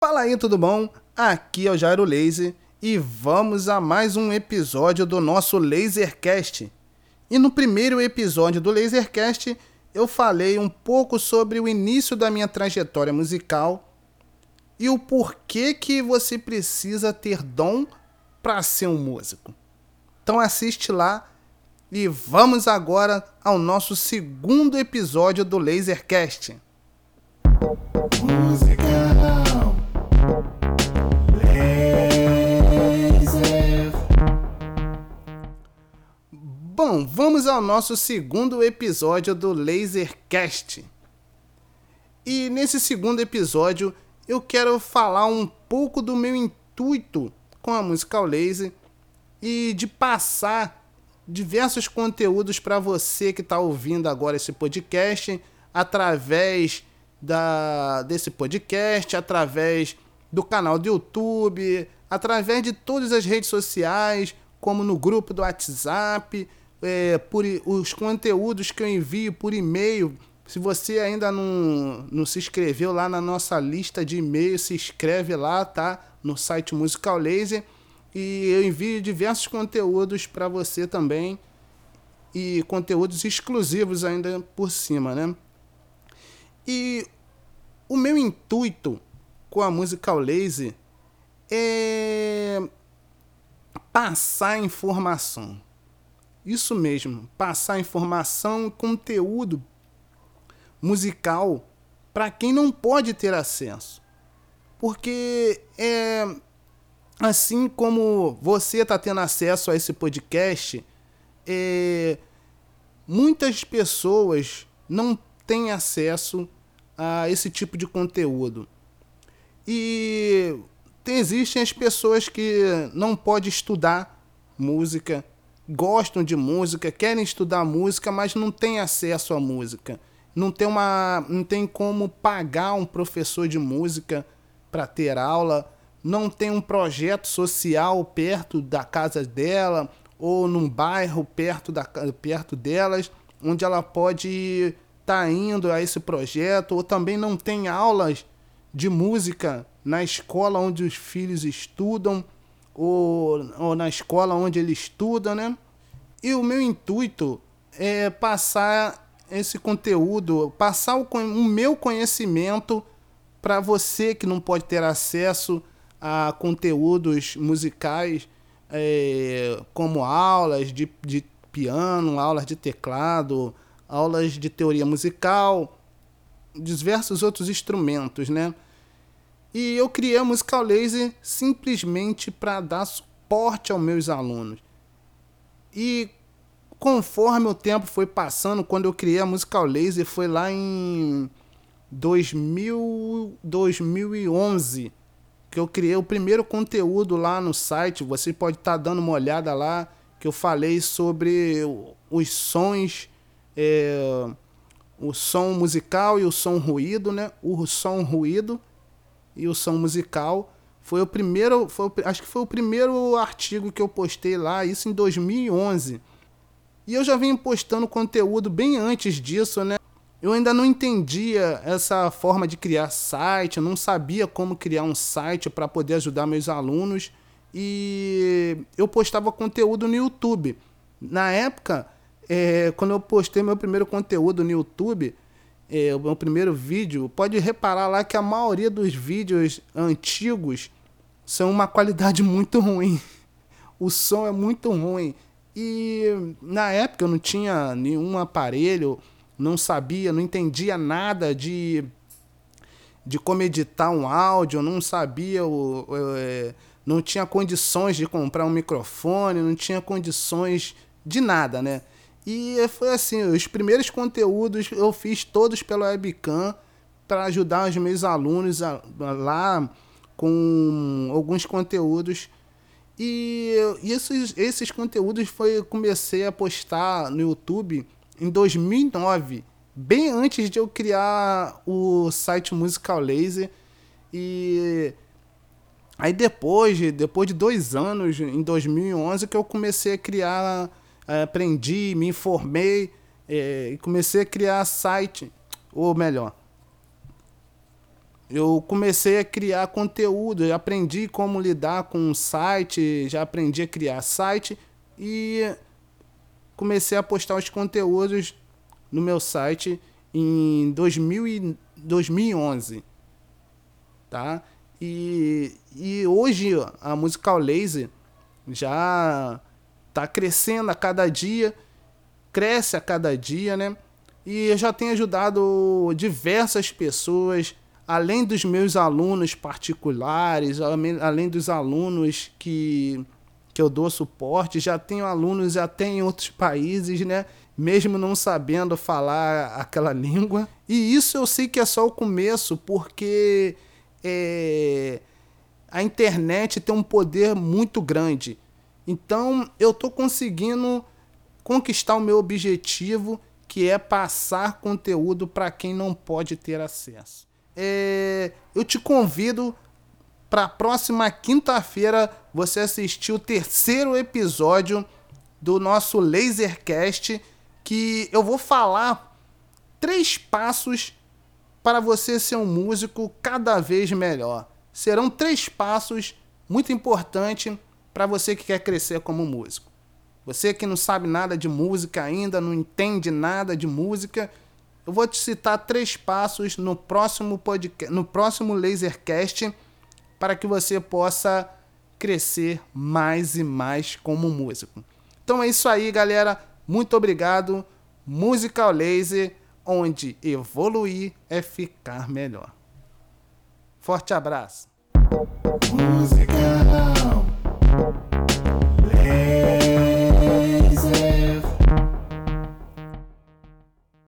Fala aí, tudo bom? Aqui é o Jairo Laser e vamos a mais um episódio do nosso Lasercast. E no primeiro episódio do Lasercast eu falei um pouco sobre o início da minha trajetória musical e o porquê que você precisa ter dom para ser um músico. Então assiste lá e vamos agora ao nosso segundo episódio do Lasercast. Música Bom, vamos ao nosso segundo episódio do Lasercast. E nesse segundo episódio eu quero falar um pouco do meu intuito com a Musical Laser e de passar diversos conteúdos para você que está ouvindo agora esse podcast através da, desse podcast, através do canal do YouTube, através de todas as redes sociais, como no grupo do WhatsApp é, por os conteúdos que eu envio por e-mail. Se você ainda não, não se inscreveu lá na nossa lista de e-mail, se inscreve lá, tá? No site Musical Laser. E eu envio diversos conteúdos para você também. E conteúdos exclusivos ainda por cima, né? E o meu intuito com a Musical Laser é passar informação isso mesmo, passar informação, conteúdo musical para quem não pode ter acesso. Porque é assim como você está tendo acesso a esse podcast, é, muitas pessoas não têm acesso a esse tipo de conteúdo. E tem, existem as pessoas que não podem estudar música, gostam de música, querem estudar música, mas não têm acesso à música. Não tem, uma, não tem como pagar um professor de música para ter aula, não tem um projeto social perto da casa dela ou num bairro perto, da, perto delas, onde ela pode estar tá indo a esse projeto, ou também não tem aulas de música na escola onde os filhos estudam ou, ou na escola onde ele estuda, né? E o meu intuito é passar esse conteúdo, passar o, o meu conhecimento para você que não pode ter acesso a conteúdos musicais, é, como aulas de, de piano, aulas de teclado, aulas de teoria musical, diversos outros instrumentos, né? E eu criei a Musical Laser simplesmente para dar suporte aos meus alunos. E conforme o tempo foi passando, quando eu criei a Musical Laser, foi lá em 2000, 2011 que eu criei o primeiro conteúdo lá no site. Você pode estar tá dando uma olhada lá, que eu falei sobre os sons, é, o som musical e o som ruído, né? O som ruído e o som musical. Foi o primeiro, foi, acho que foi o primeiro artigo que eu postei lá, isso em 2011. E eu já vim postando conteúdo bem antes disso, né? Eu ainda não entendia essa forma de criar site, eu não sabia como criar um site para poder ajudar meus alunos e eu postava conteúdo no YouTube. Na época, é, quando eu postei meu primeiro conteúdo no YouTube, é, o meu primeiro vídeo, pode reparar lá que a maioria dos vídeos antigos são uma qualidade muito ruim. O som é muito ruim. E na época eu não tinha nenhum aparelho, não sabia, não entendia nada de, de como editar um áudio, não sabia, é, não tinha condições de comprar um microfone, não tinha condições de nada, né? E foi assim, os primeiros conteúdos eu fiz todos pela webcam para ajudar os meus alunos a, lá com alguns conteúdos. E, esses, esses conteúdos foi comecei a postar no YouTube em 2009, bem antes de eu criar o site Musical Laser. E aí depois, depois de dois anos, em 2011, que eu comecei a criar aprendi, me informei é, e comecei a criar site, ou melhor, eu comecei a criar conteúdo, eu aprendi como lidar com um site, já aprendi a criar site e comecei a postar os conteúdos no meu site em 2000 e 2011, tá? E, e hoje a Musical Laser já está crescendo a cada dia, cresce a cada dia, né? E eu já tenho ajudado diversas pessoas, além dos meus alunos particulares, além dos alunos que, que eu dou suporte, já tenho alunos até em outros países, né? Mesmo não sabendo falar aquela língua. E isso eu sei que é só o começo, porque é, a internet tem um poder muito grande. Então eu estou conseguindo conquistar o meu objetivo, que é passar conteúdo para quem não pode ter acesso. É, eu te convido para a próxima quinta-feira você assistir o terceiro episódio do nosso Lasercast, que eu vou falar três passos para você ser um músico cada vez melhor. Serão três passos muito importantes para você que quer crescer como músico. Você que não sabe nada de música ainda, não entende nada de música, eu vou te citar três passos no próximo podcast, no próximo Lasercast para que você possa crescer mais e mais como músico. Então é isso aí, galera. Muito obrigado. Musical Laser onde evoluir é ficar melhor. Forte abraço.